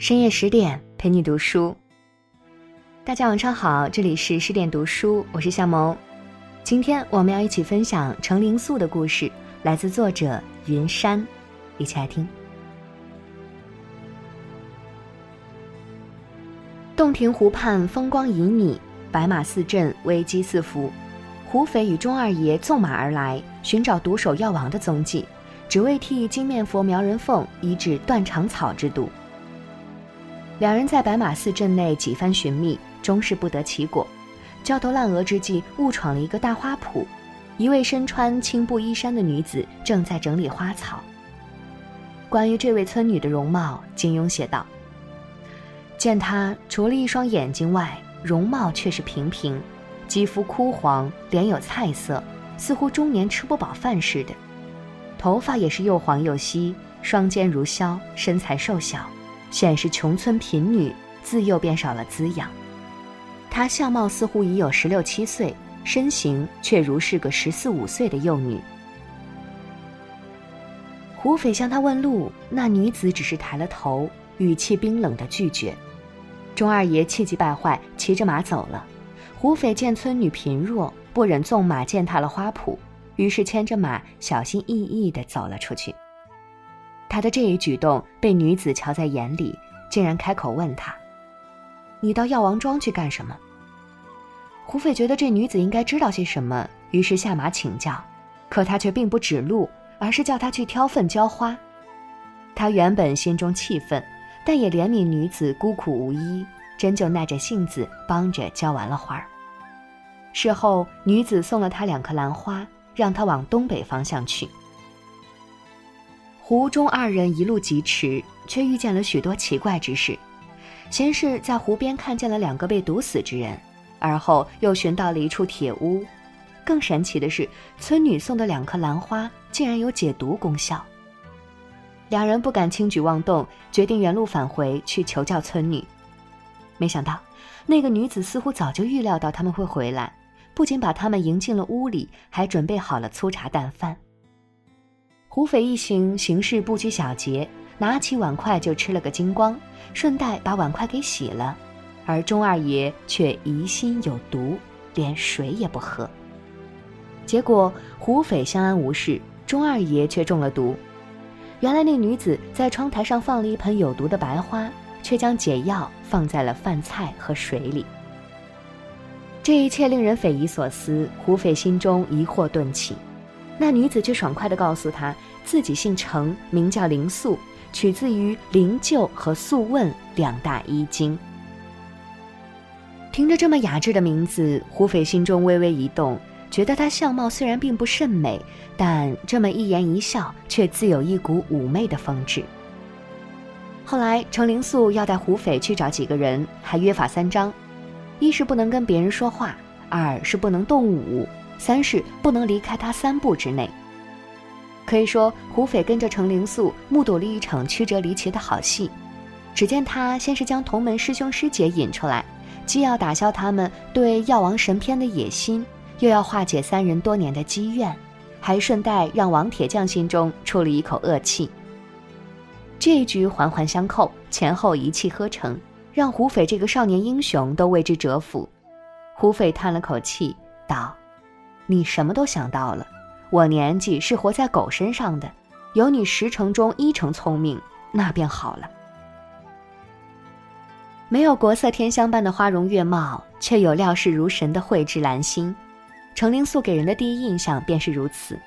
深夜十点陪你读书。大家晚上好，这里是十点读书，我是夏萌。今天我们要一起分享程灵素的故事，来自作者云山，一起来听。洞庭湖畔风光旖旎，白马寺镇危机四伏。胡斐与钟二爷纵马而来，寻找毒手药王的踪迹，只为替金面佛苗人凤医治断肠草之毒。两人在白马寺镇内几番寻觅，终是不得其果。焦头烂额之际，误闯了一个大花圃，一位身穿青布衣衫的女子正在整理花草。关于这位村女的容貌，金庸写道：“见她除了一双眼睛外，容貌却是平平。”肌肤枯黄，脸有菜色，似乎中年吃不饱饭似的。头发也是又黄又稀，双肩如削，身材瘦小，显是穷村贫女，自幼便少了滋养。她相貌似乎已有十六七岁，身形却如是个十四五岁的幼女。胡斐向她问路，那女子只是抬了头，语气冰冷的拒绝。钟二爷气急败坏，骑着马走了。胡斐见村女贫弱，不忍纵马践踏了花圃，于是牵着马小心翼翼地走了出去。他的这一举动被女子瞧在眼里，竟然开口问他：“你到药王庄去干什么？”胡斐觉得这女子应该知道些什么，于是下马请教，可他却并不指路，而是叫他去挑粪浇花。他原本心中气愤，但也怜悯女子孤苦无依。真就耐着性子帮着浇完了花。事后，女子送了他两颗兰花，让他往东北方向去。湖中二人一路疾驰，却遇见了许多奇怪之事。先是在湖边看见了两个被毒死之人，而后又寻到了一处铁屋。更神奇的是，村女送的两颗兰花竟然有解毒功效。两人不敢轻举妄动，决定原路返回去求教村女。没想到，那个女子似乎早就预料到他们会回来，不仅把他们迎进了屋里，还准备好了粗茶淡饭。胡斐一行行事不拘小节，拿起碗筷就吃了个精光，顺带把碗筷给洗了。而钟二爷却疑心有毒，连水也不喝。结果胡斐相安无事，钟二爷却中了毒。原来那女子在窗台上放了一盆有毒的白花。却将解药放在了饭菜和水里。这一切令人匪夷所思，胡斐心中疑惑顿起。那女子却爽快地告诉他，自己姓程，名叫灵素，取自于灵鹫和素问两大医经。听着这么雅致的名字，胡斐心中微微一动，觉得她相貌虽然并不甚美，但这么一言一笑，却自有一股妩媚的风致。后来，程灵素要带胡斐去找几个人，还约法三章：一是不能跟别人说话，二是不能动武，三是不能离开他三步之内。可以说，胡斐跟着程灵素目睹了一场曲折离奇的好戏。只见他先是将同门师兄师姐引出来，既要打消他们对药王神篇的野心，又要化解三人多年的积怨，还顺带让王铁匠心中出了一口恶气。这一局环环相扣，前后一气呵成，让胡斐这个少年英雄都为之折服。胡斐叹了口气，道：“你什么都想到了，我年纪是活在狗身上的，有你十成中一成聪明，那便好了。没有国色天香般的花容月貌，却有料事如神的蕙质兰心。程灵素给人的第一印象便是如此，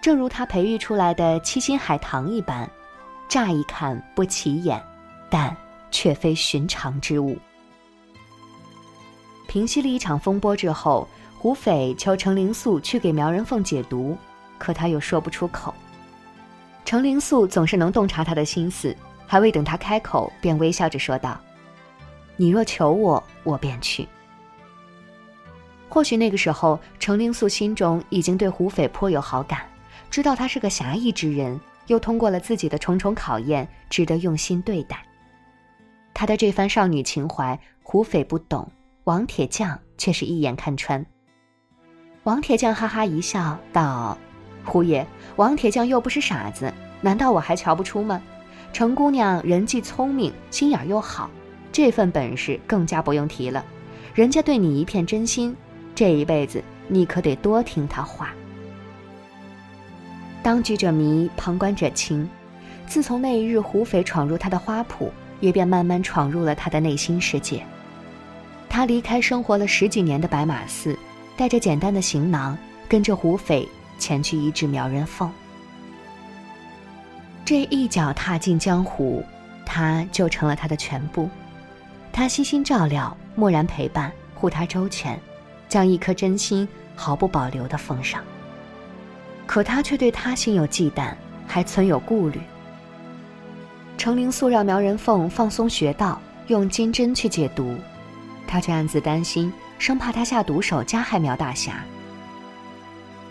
正如他培育出来的七星海棠一般。”乍一看不起眼，但却非寻常之物。平息了一场风波之后，胡斐求程灵素去给苗人凤解毒，可他又说不出口。程灵素总是能洞察他的心思，还未等他开口，便微笑着说道：“你若求我，我便去。”或许那个时候，程灵素心中已经对胡斐颇有好感，知道他是个侠义之人。又通过了自己的重重考验，值得用心对待。他的这番少女情怀，胡斐不懂，王铁匠却是一眼看穿。王铁匠哈哈一笑，道：“胡爷，王铁匠又不是傻子，难道我还瞧不出吗？程姑娘人既聪明，心眼又好，这份本事更加不用提了。人家对你一片真心，这一辈子你可得多听她话。当局者迷，旁观者清。自从那一日胡斐闯入他的花圃，也便慢慢闯入了他的内心世界。他离开生活了十几年的白马寺，带着简单的行囊，跟着胡斐前去医治苗人凤。这一脚踏进江湖，他就成了他的全部。他悉心照料，默然陪伴，护他周全，将一颗真心毫不保留地奉上。可他却对他心有忌惮，还存有顾虑。程灵素让苗人凤放松穴道，用金针去解毒，他却暗自担心，生怕他下毒手加害苗大侠。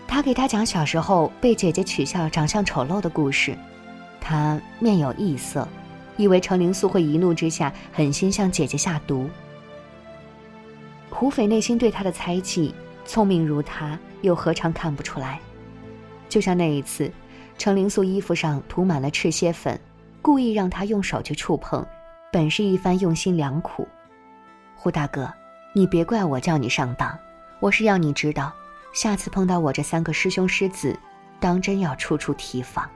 他给他讲小时候被姐姐取笑长相丑陋的故事，他面有异色，以为程灵素会一怒之下狠心向姐姐下毒。胡斐内心对他的猜忌，聪明如他，又何尝看不出来？就像那一次，程灵素衣服上涂满了赤血粉，故意让他用手去触碰，本是一番用心良苦。胡大哥，你别怪我叫你上当，我是要你知道，下次碰到我这三个师兄师子，当真要处处提防。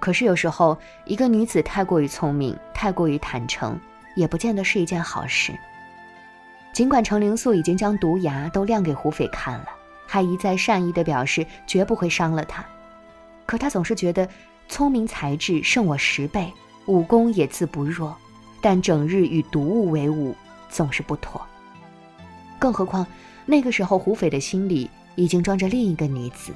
可是有时候，一个女子太过于聪明，太过于坦诚，也不见得是一件好事。尽管程灵素已经将毒牙都亮给胡斐看了。还一再善意的表示绝不会伤了他，可他总是觉得聪明才智胜我十倍，武功也自不弱，但整日与毒物为伍，总是不妥。更何况那个时候胡斐的心里已经装着另一个女子，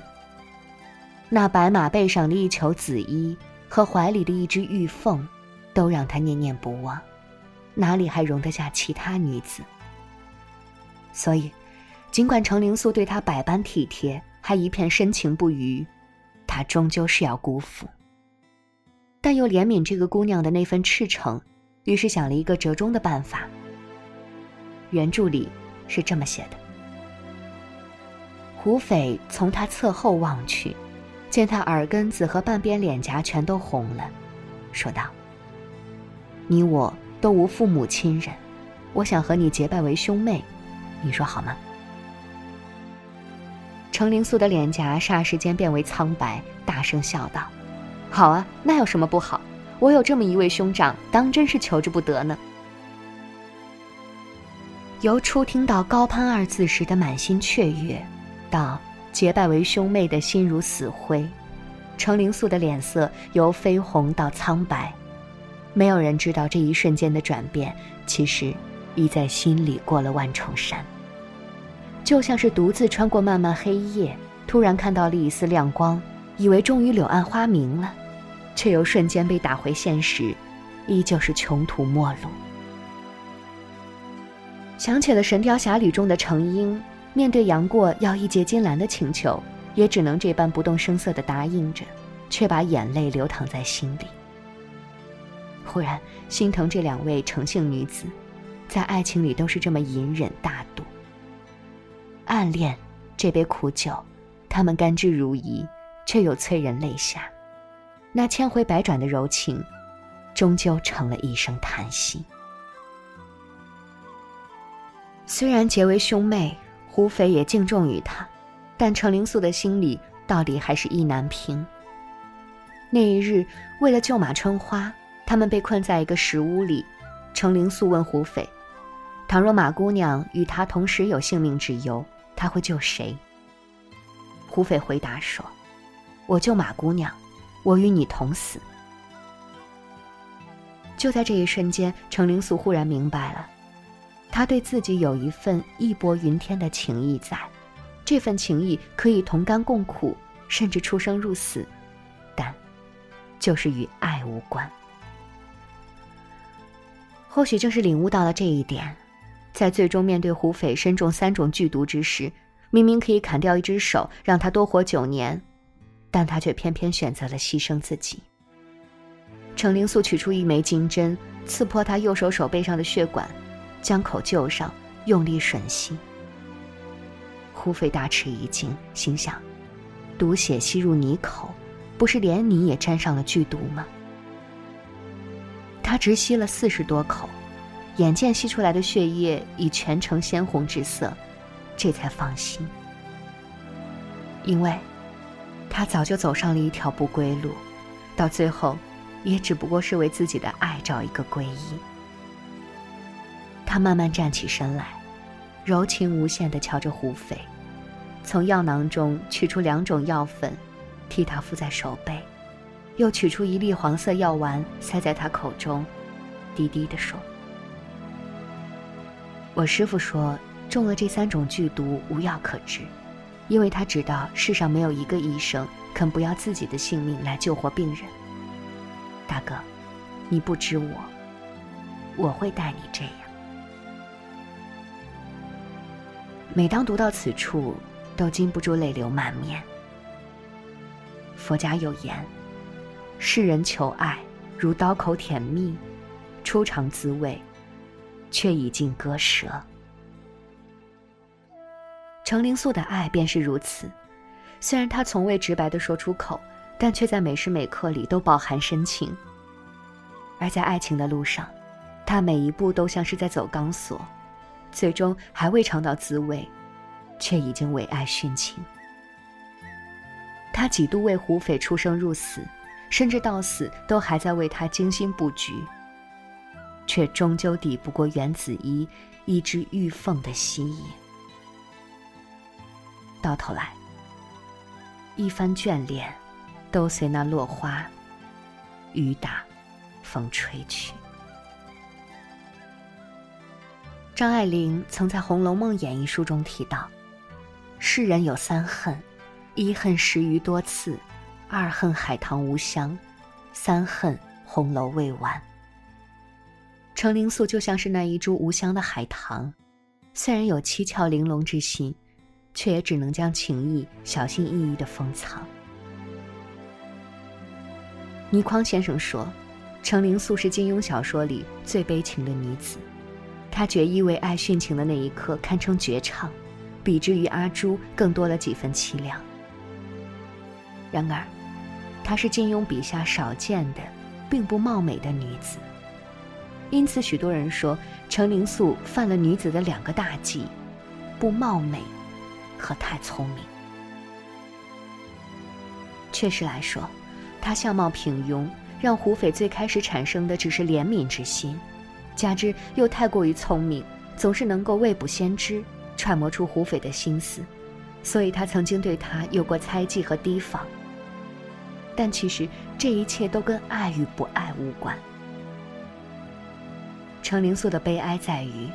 那白马背上的一球紫衣和怀里的一只玉凤，都让他念念不忘，哪里还容得下其他女子？所以。尽管程灵素对他百般体贴，还一片深情不渝，他终究是要辜负。但又怜悯这个姑娘的那份赤诚，于是想了一个折中的办法。原著里是这么写的：胡斐从他侧后望去，见他耳根子和半边脸颊全都红了，说道：“你我都无父母亲人，我想和你结拜为兄妹，你说好吗？”程灵素的脸颊霎时间变为苍白，大声笑道：“好啊，那有什么不好？我有这么一位兄长，当真是求之不得呢。”由初听到“高攀”二字时的满心雀跃，到结拜为兄妹的心如死灰，程灵素的脸色由绯红到苍白，没有人知道这一瞬间的转变，其实已在心里过了万重山。就像是独自穿过漫漫黑夜，突然看到了一丝亮光，以为终于柳暗花明了，却又瞬间被打回现实，依旧是穷途末路。想起了《神雕侠侣》中的程英，面对杨过要一结金兰的请求，也只能这般不动声色地答应着，却把眼泪流淌在心里。忽然心疼这两位诚信女子，在爱情里都是这么隐忍大度。暗恋这杯苦酒，他们甘之如饴，却又催人泪下。那千回百转的柔情，终究成了一声叹息。虽然结为兄妹，胡斐也敬重于他，但程灵素的心里到底还是意难平。那一日，为了救马春花，他们被困在一个石屋里。程灵素问胡斐：“倘若马姑娘与他同时有性命之忧？”他会救谁？胡斐回答说：“我救马姑娘，我与你同死。”就在这一瞬间，程灵素忽然明白了，他对自己有一份义薄云天的情谊在，这份情谊可以同甘共苦，甚至出生入死，但就是与爱无关。或许正是领悟到了这一点。在最终面对胡斐身中三种剧毒之时，明明可以砍掉一只手让他多活九年，但他却偏偏选择了牺牲自己。程灵素取出一枚金针，刺破他右手手背上的血管，将口救上，用力吮吸。胡斐大吃一惊，心想：毒血吸入你口，不是连你也沾上了剧毒吗？他直吸了四十多口，眼见吸出来的血液已全呈鲜红之色，这才放心。因为，他早就走上了一条不归路，到最后，也只不过是为自己的爱找一个皈依。他慢慢站起身来，柔情无限地瞧着胡斐，从药囊中取出两种药粉，替他敷在手背，又取出一粒黄色药丸塞在他口中，低低地说：“我师傅说，中了这三种剧毒，无药可治。”因为他知道世上没有一个医生肯不要自己的性命来救活病人。大哥，你不知我，我会待你这样。每当读到此处，都禁不住泪流满面。佛家有言：世人求爱如刀口舔蜜，初尝滋味，却已尽割舌。程灵素的爱便是如此，虽然他从未直白的说出口，但却在每时每刻里都饱含深情。而在爱情的路上，他每一步都像是在走钢索，最终还未尝到滋味，却已经为爱殉情。他几度为胡斐出生入死，甚至到死都还在为他精心布局，却终究抵不过袁子衣一只玉凤的吸引。到头来，一番眷恋，都随那落花，雨打，风吹去。张爱玲曾在《红楼梦》演绎书中提到：“世人有三恨，一恨十余多次，二恨海棠无香，三恨红楼未完。”程灵素就像是那一株无香的海棠，虽然有七窍玲珑之心。却也只能将情意小心翼翼的封藏。倪匡先生说，程灵素是金庸小说里最悲情的女子，她决意为爱殉情的那一刻堪称绝唱，比之于阿朱更多了几分凄凉。然而，她是金庸笔下少见的，并不貌美的女子，因此许多人说程灵素犯了女子的两个大忌：不貌美。和太聪明。确实来说，他相貌平庸，让胡斐最开始产生的只是怜悯之心，加之又太过于聪明，总是能够未卜先知，揣摩出胡斐的心思，所以他曾经对他有过猜忌和提防。但其实这一切都跟爱与不爱无关。程灵素的悲哀在于，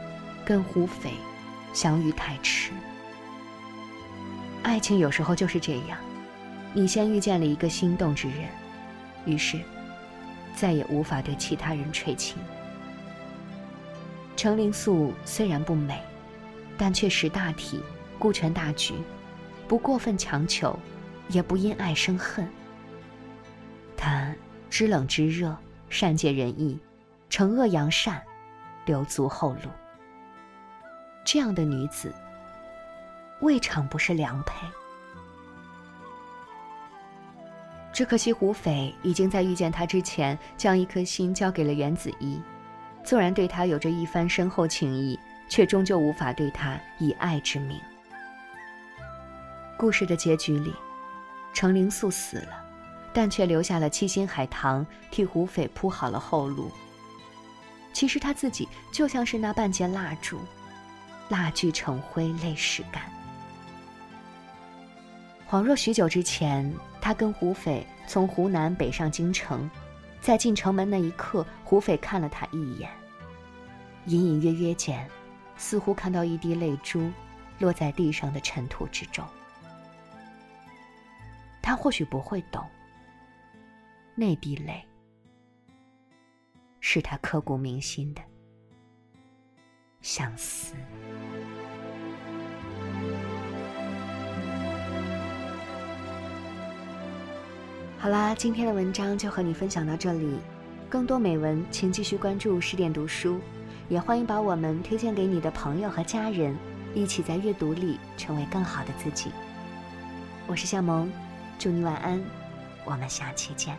跟胡斐相遇太迟。爱情有时候就是这样，你先遇见了一个心动之人，于是再也无法对其他人垂青。程灵素虽然不美，但却识大体，顾全大局，不过分强求，也不因爱生恨。她知冷知热，善解人意，惩恶扬善，留足后路。这样的女子。未尝不是良配，只可惜胡斐已经在遇见他之前，将一颗心交给了袁子怡。纵然对他有着一番深厚情谊，却终究无法对他以爱之名。故事的结局里，程灵素死了，但却留下了七星海棠替胡斐铺好了后路。其实他自己就像是那半截蜡烛，蜡炬成灰泪始干。恍若许久之前，他跟胡斐从湖南北上京城，在进城门那一刻，胡斐看了他一眼。隐隐约约间，似乎看到一滴泪珠落在地上的尘土之中。他或许不会懂，那滴泪是他刻骨铭心的相思。好啦，今天的文章就和你分享到这里。更多美文，请继续关注十点读书，也欢迎把我们推荐给你的朋友和家人，一起在阅读里成为更好的自己。我是夏萌，祝你晚安，我们下期见。